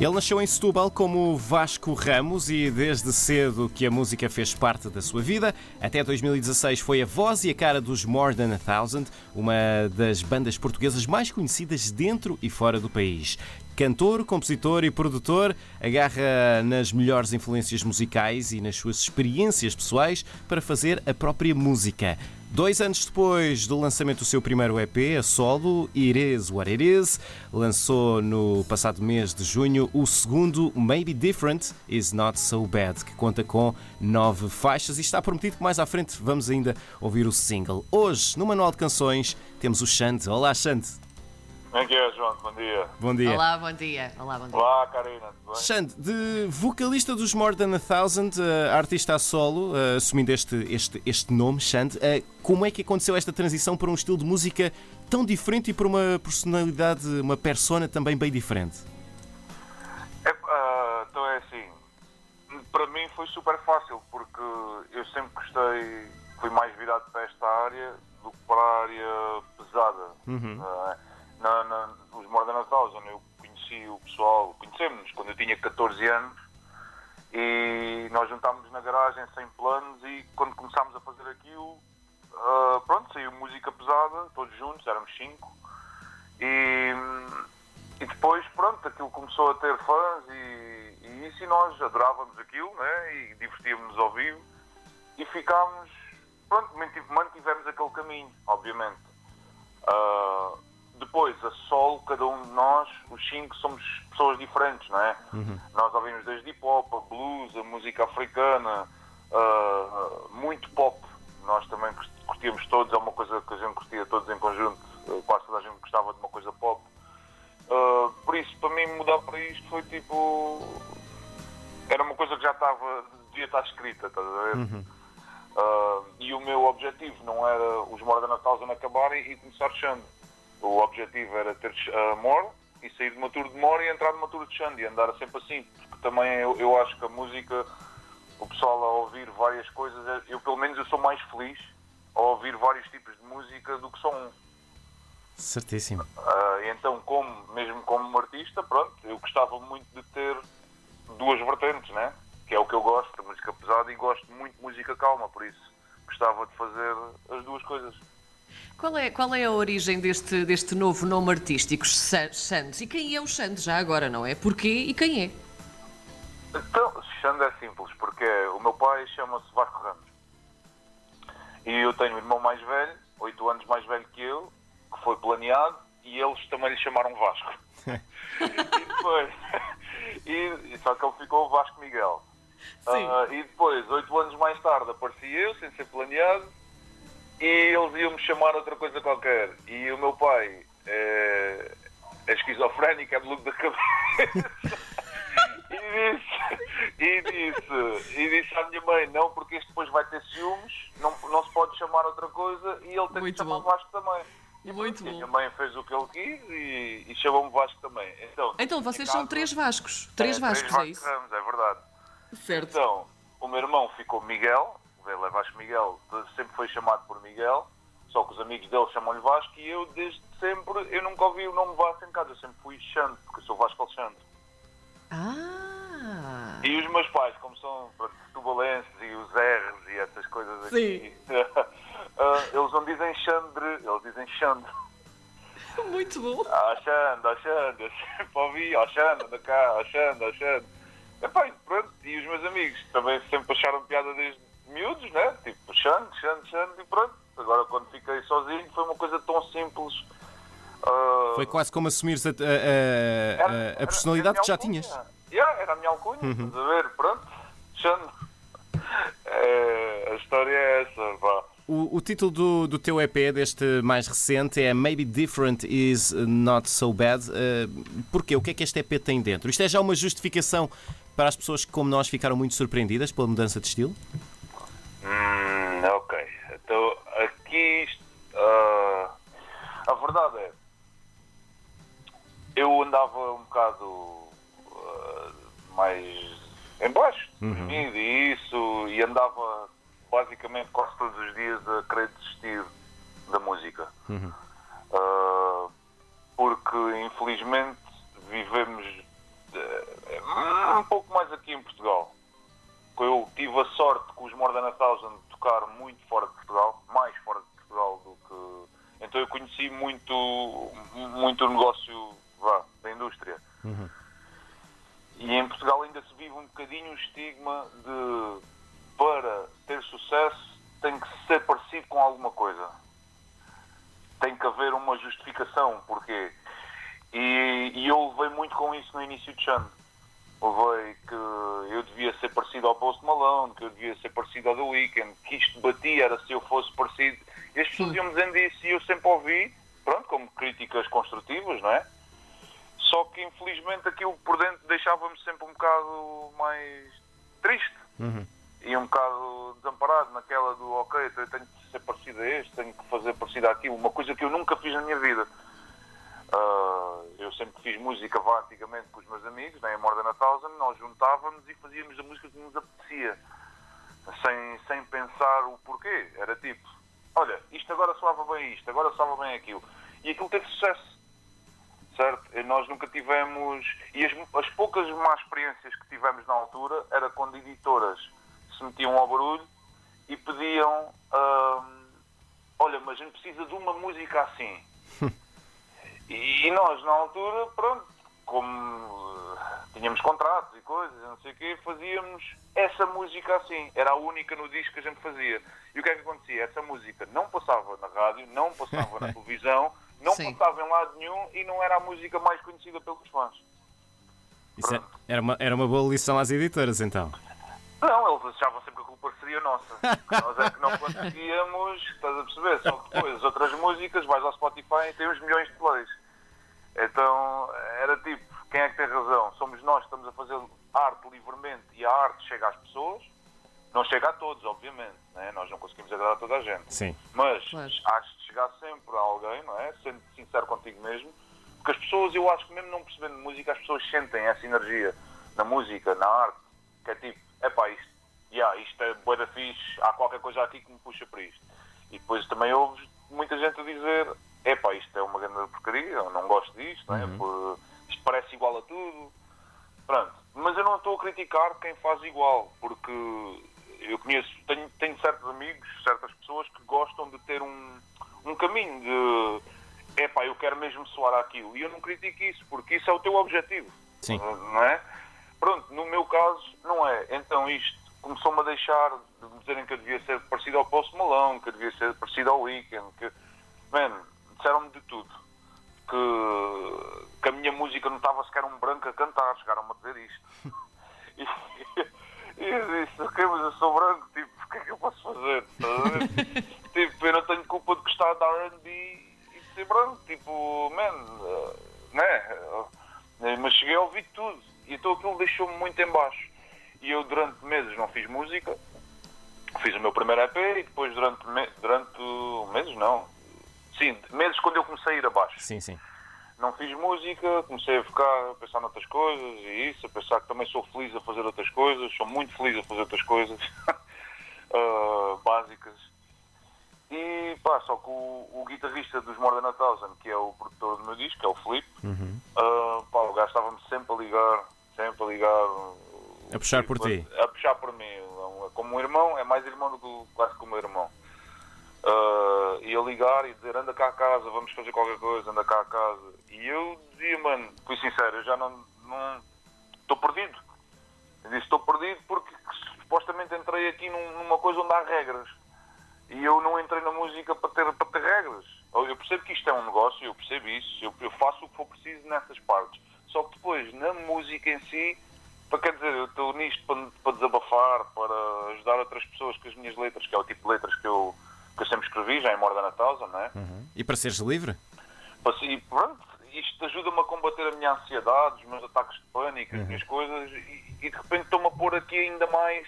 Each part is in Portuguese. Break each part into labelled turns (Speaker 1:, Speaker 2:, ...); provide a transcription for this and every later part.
Speaker 1: Ele nasceu em Setúbal como Vasco Ramos e desde cedo que a música fez parte da sua vida. Até 2016 foi a voz e a cara dos More Than a Thousand, uma das bandas portuguesas mais conhecidas dentro e fora do país. Cantor, compositor e produtor, agarra nas melhores influências musicais e nas suas experiências pessoais para fazer a própria música. Dois anos depois do lançamento do seu primeiro EP, a solo, It What It Is, lançou no passado mês de junho o segundo Maybe Different Is Not So Bad, que conta com nove faixas e está prometido que mais à frente vamos ainda ouvir o single. Hoje, no Manual de Canções, temos o Xande. Olá, Xande.
Speaker 2: Como é que é, João? Bom dia.
Speaker 1: Bom dia.
Speaker 3: Olá, bom dia. Olá, bom dia.
Speaker 2: Olá, Karina. Tudo bem?
Speaker 1: Xande, de vocalista dos More Than a Thousand, uh, artista a solo, uh, assumindo este, este, este nome, Xande, uh, como é que aconteceu esta transição para um estilo de música tão diferente e para uma personalidade, uma persona também bem diferente?
Speaker 2: É, ah, então é assim, para mim foi super fácil, porque eu sempre gostei, fui mais virado para esta área do que para a área pesada. Ah, na, na, os Modern Thousand eu conheci o pessoal, conhecemos-nos quando eu tinha 14 anos e nós juntámos na garagem sem planos e quando começámos a fazer aquilo, ah, pronto, saiu música pesada, todos juntos, éramos cinco. E, e depois, pronto, aquilo começou a ter fãs e, e isso, e nós adorávamos aquilo, né? E divertíamos-nos ao vivo e ficámos, pronto, manti- mantivemos aquele caminho, obviamente. Ah, depois, a solo, cada um de nós, os cinco, somos pessoas diferentes, não é? Nós ouvimos desde hip hop, a blues, a música africana, ah, muito pop. Nós também cur- curtíamos todos, é uma coisa que a gente curtia todos em conjunto, quase toda a gente gostava de uma coisa pop. Ah, por isso, para mim, mudar para isto foi tipo. Era uma coisa que já estava, devia estar escrita, estás a ver? Ah, e o meu objetivo não era os More Than a Thousand acabarem e começar Xande. O objetivo era ter uh, More e sair de uma tour de More e entrar numa tour de Xande e andar sempre assim, porque também eu, eu acho que a música, o pessoal a ouvir várias coisas, é- eu pelo menos eu sou mais feliz a ouvir vários tipos de música do que só um.
Speaker 1: Certíssimo.
Speaker 2: Ah, então, como, mesmo como artista, pronto, eu gostava muito de ter duas vertentes, né? Que é o que eu gosto, música pesada, e gosto muito de música calma, por isso gostava de fazer as duas coisas.
Speaker 3: Qual é, qual é a origem deste, deste novo nome artístico, Sa- Xande? E quem é o Xande já agora, não é? Porquê e quem é?
Speaker 2: Então, Xande é simples, porque o meu pai chama-se Vasco Ramos. E eu tenho um irmão mais velho, oito anos mais velho que eu, que foi planeado, e eles também lhe chamaram Vasco. e depois, e, só que ele ficou Vasco Miguel.
Speaker 3: Sim.
Speaker 2: Ah, e depois, oito anos mais tarde, apareci eu, sem ser planeado, e eles iam-me chamar outra coisa qualquer. E o meu pai é, é esquizofrénico, é maluco da cabeça. E disse, e disse, e disse à minha mãe, não, porque este depois vai ter ciúmes, não, não se pode chamar outra coisa e ele tem
Speaker 3: Muito
Speaker 2: que chamar
Speaker 3: bom.
Speaker 2: Vasco também. E
Speaker 3: Muito
Speaker 2: e a minha
Speaker 3: bom.
Speaker 2: mãe fez o que ele quis e, e chamou-me Vasco também. Então,
Speaker 3: Então, vocês
Speaker 2: em
Speaker 3: são
Speaker 2: casa,
Speaker 3: três Vascos. Três
Speaker 2: é,
Speaker 3: Vascos, é
Speaker 2: Vasco
Speaker 3: isso?
Speaker 2: Ramos, é verdade.
Speaker 3: Certo.
Speaker 2: Então, o meu irmão ficou Miguel, ele é Vasco Miguel, sempre foi chamado por Miguel, só que os amigos dele chamam-lhe Vasco e eu desde sempre, eu nunca ouvi o nome Vasco em casa, eu sempre fui Xande, porque eu sou Vasco Alexandre.
Speaker 3: Ah!
Speaker 2: E os meus pais, como são tubalenses e os R's e essas coisas aqui, ah, eles não dizem Xandre, eles dizem Xande.
Speaker 3: Muito bom.
Speaker 2: Ah, Xande, ah, Xande, eu sempre ouvi, ah, Xande, anda cá, ah, Xande, ah, Xande. Epá, e pronto, e os meus amigos também sempre acharam piada desde miúdos, né? Tipo, Xande, Xande, Xande, e pronto. Agora, quando fiquei sozinho, foi uma coisa tão simples. ah,
Speaker 1: Foi quase como assumires a, a- a- a- personalidade
Speaker 2: era
Speaker 1: que já tinhas.
Speaker 2: Yeah, era a minha alcunha, estás a ver? Pronto, Xande. É, a história é essa, pá.
Speaker 1: O, o título do, do teu EP, deste mais recente, é Maybe Different Is Not So Bad. Uh, porquê? O que é que este EP tem dentro? Isto é já uma justificação para as pessoas que, como nós, ficaram muito surpreendidas pela mudança de estilo?
Speaker 2: Hum, ok. Então, aqui, isto, ah, a verdade é, eu andava um bocado ah, mais em baixo, deprimido e isso, e andava basicamente quase todos os dias a querer desistir da música. Ah, porque, infelizmente, vivemos eh, um pouco mais aqui em Portugal. Eu tive a sorte com os More Than a Thousand de tocar muito fora de Portugal, mais fora de. Então eu conheci muito, muito o negócio vá, da indústria. Uhum. E em Portugal ainda se vive um bocadinho o estigma de para ter sucesso tem que ser parecido com alguma coisa. Tem que haver uma justificação, porquê? E, e eu levei muito com isso no início de ano. Levei que eu devia ser parecido ao Post Malone, que eu devia ser parecido ao The Weeknd, que isto batia era se eu fosse parecido. E as pessoas iam dizendo isso e eu sempre ouvi, pronto, como críticas construtivas, não é? Só que infelizmente aquilo por dentro deixava-me sempre um bocado mais triste. Uhum. E um bocado desamparado naquela do ok, eu tenho que ser parecido a este, tenho que fazer parecido àquilo. Uma coisa que eu nunca fiz na minha vida. Uh, eu sempre fiz música vá, antigamente com os meus amigos, né, em More Than a Thousand, nós juntávamos e fazíamos a música que nos apetecia, sem, sem pensar o porquê. Era tipo, olha, isto agora soava bem isto, agora soava bem aquilo. E aquilo teve sucesso, certo? E nós nunca tivemos. E as, as poucas más experiências que tivemos na altura era quando editoras se metiam ao barulho e pediam: uh, olha, mas a gente precisa de uma música assim. E nós, na altura, pronto, como tínhamos contratos e coisas, não sei o quê, fazíamos essa música assim. Era a única no disco que a gente fazia. E o que é que acontecia? Essa música não passava na rádio, não passava na televisão, não Sim. passava em lado nenhum e não era a música mais conhecida pelos fãs.
Speaker 1: Isso é, era, uma, era uma boa lição às editoras, então.
Speaker 2: Não, eles achavam sempre que a culpa seria nossa. Nós é que não conseguíamos, estás a perceber? Só que depois as outras músicas, vais ao Spotify e tem uns milhões de plays. Então era tipo, quem é que tem razão? Somos nós que estamos a fazer arte livremente e a arte chega às pessoas. Não chega a todos, obviamente, né? nós não conseguimos agradar a toda a gente.
Speaker 1: Sim.
Speaker 2: Mas Mas acho de chegar sempre a alguém, não é? Sendo sincero contigo mesmo, porque as pessoas, eu acho que mesmo não percebendo música, as pessoas sentem essa energia na música, na arte, que é tipo, epá, isto, yeah, isto é boa da fixe, há qualquer coisa aqui que me puxa para isto. E depois também ouves muita gente a dizer, epá, isto é uma grande porcaria, eu não gosto disto, não é? Uhum. Isto parece igual a tudo. Pronto. Mas eu não estou a criticar quem faz igual, porque eu conheço, tenho, tenho certos amigos, certas pessoas que gostam de ter um, um caminho de epá, eu quero mesmo soar aquilo. E eu não critico isso, porque isso é o teu objetivo.
Speaker 1: Sim.
Speaker 2: Não é? Pronto, no meu caso, não é. Então isto começou-me a deixar de me dizerem que eu devia ser parecido ao Post Malone, que eu devia ser parecido ao Weekend, que. Man, disseram-me de tudo. Que a música não estava sequer um branco a cantar, chegaram-me a dizer isto. E, e eu disse, ok, mas eu sou branco, tipo, o que é que eu posso fazer? tipo, eu não tenho culpa de gostar de RB e de ser branco, tipo, man, uh, né? Mas cheguei a ouvir tudo. E então aquilo deixou-me muito em baixo. E eu durante meses não fiz música, fiz o meu primeiro EP e depois durante, durante meses não, Sim, meses quando eu comecei a ir abaixo.
Speaker 1: Sim, sim.
Speaker 2: Não fiz música, comecei a ficar a pensar noutras coisas e isso, a pensar que também sou feliz a fazer outras coisas, sou muito feliz a fazer outras coisas uh, básicas. E pá, só que o, o guitarrista dos More Than a Thousand, que é o produtor do meu disco, que é o Felipe, uhum. uh, pá, o gajo estava-me sempre a ligar, sempre a ligar.
Speaker 1: A puxar por ti?
Speaker 2: A, a puxar por mim. É como um irmão, é mais irmão do que quase como um irmão uh, ia ligar e dizer anda cá a casa, vamos fazer qualquer coisa, anda cá a casa. E eu dizia, mano, fui sincero, eu já não estou perdido. Eu disse, estou perdido porque supostamente entrei aqui num, numa coisa onde há regras. E eu não entrei na música para ter, para ter regras. Eu percebo que isto é um negócio, eu percebo isso, eu, eu faço o que for preciso nessas partes. Só que depois, na música em si, para quer dizer, eu estou nisto para, para desabafar, para ajudar outras pessoas com as minhas letras, que é o tipo de letras que eu, que eu sempre escrevi, já em More Than a não é?
Speaker 1: Uhum. E para seres livre?
Speaker 2: E pronto, isto ajuda-me a combater a minha ansiedade, os meus ataques de pânico, uhum. as minhas coisas, e, e de repente estou-me a pôr aqui ainda mais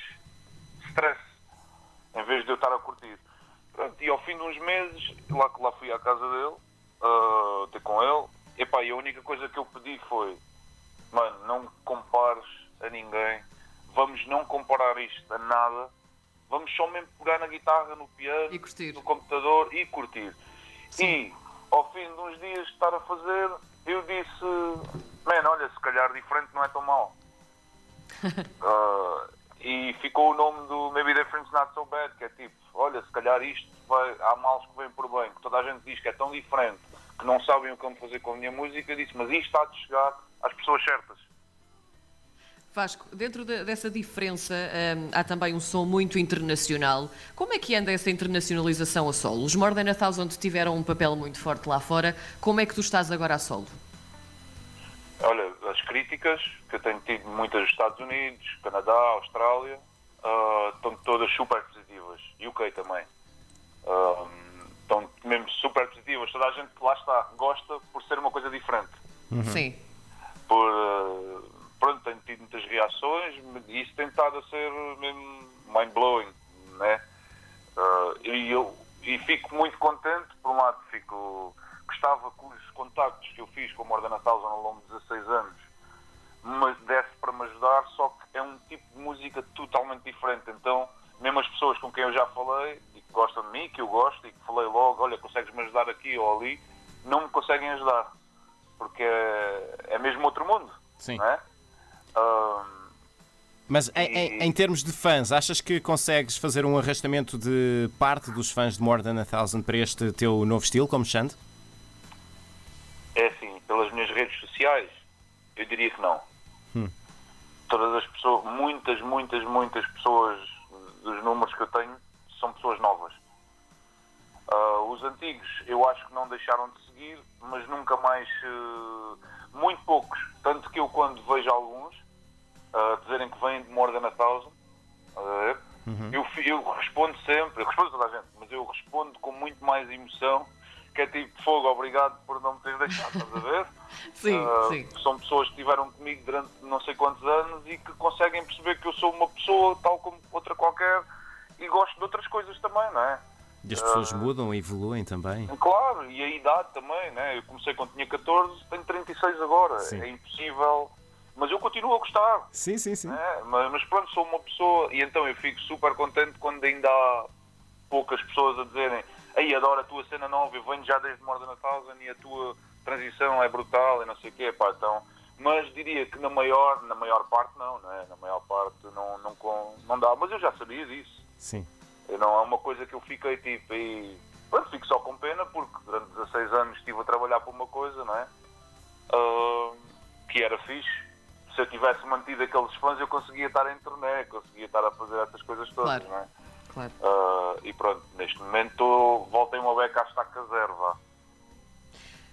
Speaker 2: stress, em vez de eu estar a curtir. Pronto, e ao fim de uns meses, lá que lá fui à casa dele, uh, ter com ele, epá, e a única coisa que eu pedi foi, mano, não compares a ninguém, vamos não comparar isto a nada, Vamos só mesmo pegar na guitarra, no piano, no computador e curtir. Sim. E ao fim de uns dias de estar a fazer, eu disse, man, olha, se calhar diferente não é tão mal. Uh, e ficou o nome do Maybe Difference Not So Bad, que é tipo, olha, se calhar isto vai, há males que vêm por bem, que toda a gente diz que é tão diferente, que não sabem o que vão fazer com a minha música, disse, mas isto está de chegar às pessoas certas.
Speaker 3: Vasco, dentro de, dessa diferença hum, há também um som muito internacional. Como é que anda essa internacionalização a solo? Os More Than a Thousand tiveram um papel muito forte lá fora. Como é que tu estás agora a solo?
Speaker 2: Olha, as críticas que eu tenho tido muitas dos Estados Unidos, Canadá, Austrália, uh, estão todas super positivas. UK também. Uh, estão mesmo super positivas. Toda a gente lá está gosta por ser uma coisa diferente.
Speaker 3: Uhum. Sim.
Speaker 2: Por, uh, pronto, tenho tido muitas reações e isso tem estado a ser mesmo mind-blowing, né? e eu e fico muito contente, por um lado fico gostava que os contactos que eu fiz com o Mordana Thousand ao longo de 16 anos mas desse para me ajudar, só que é um tipo de música totalmente diferente. Então, mesmo as pessoas com quem eu já falei e que gostam de mim, que eu gosto e que falei logo, olha, consegues-me ajudar aqui ou ali, não me conseguem ajudar. Porque é, é mesmo outro mundo.
Speaker 1: Sim.
Speaker 2: Não é? Um,
Speaker 1: mas em, em, em, termos de fãs, achas que consegues fazer um arrastamento de parte dos fãs de More Than a Thousand para este teu novo estilo, como Xande?
Speaker 2: É assim, pelas minhas redes sociais, eu diria que não. Hum. Todas as pessoas, muitas, muitas, muitas pessoas dos números que eu tenho são pessoas novas. Uh, os antigos eu acho que não deixaram de seguir, mas nunca mais. Uh, muito poucos. Tanto que eu, quando vejo alguns dizerem que vêm de More Than a Thousand, uhum. eu, eu respondo sempre, eu respondo toda a gente, mas eu respondo com muito mais emoção que é tipo fogo, obrigado por não me teres deixado, estás a ver?
Speaker 3: sim, uh, sim.
Speaker 2: São pessoas que estiveram comigo durante não sei quantos anos e que conseguem perceber que eu sou uma pessoa tal como outra qualquer e gosto de outras coisas também, não é?
Speaker 1: E as pessoas uh, mudam e evoluem também.
Speaker 2: Claro, e a idade também, né? Eu comecei quando tinha 14, tenho 36 agora. Sim. É impossível. Mas eu continuo a gostar.
Speaker 1: Sim, sim, sim.
Speaker 2: Né? Mas, mas pronto, sou uma pessoa e então eu fico super contente quando ainda há poucas pessoas a dizerem aí adoro a tua cena nova, eu venho já desde More Than a Thousand e a tua transição é brutal e não sei o quê, pá, então, mas diria que na maior, na maior parte não, né? na maior parte não, não, não dá, mas eu já sabia disso.
Speaker 1: Sim.
Speaker 2: Não é uma coisa que eu fiquei tipo e pronto, fico só com pena porque durante 16 anos estive a trabalhar por uma coisa, não é? Uh, que era fixe. Se eu tivesse mantido aqueles fãs eu conseguia estar em turnê, conseguia estar a fazer essas coisas todas,
Speaker 3: claro.
Speaker 2: não é?
Speaker 3: Claro.
Speaker 2: Uh, e pronto, neste momento voltem uma beca à estaca zero, vá.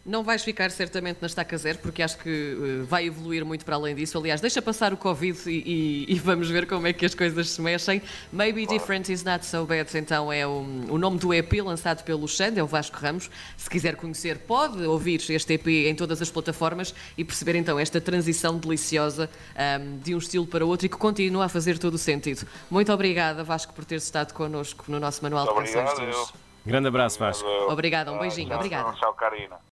Speaker 3: Não vais ficar certamente na estaca zero, porque acho que uh, vai evoluir muito para além disso. Aliás, deixa passar o Covid e, e, e vamos ver como é que as coisas se mexem. Maybe claro. Different is Not So Bad, então é o, o nome do EP lançado pelo Xand, é o Vasco Ramos. Se quiser conhecer, pode ouvir este EP em todas as plataformas e perceber então esta transição deliciosa um, de um estilo para outro e que continua a fazer todo o sentido. Muito obrigada, Vasco, por ter estado connosco no nosso Manual
Speaker 2: de
Speaker 3: Canções de
Speaker 1: Grande abraço, Vasco.
Speaker 3: Obrigada, um beijinho. Obrigada.
Speaker 2: Tchau, Karina.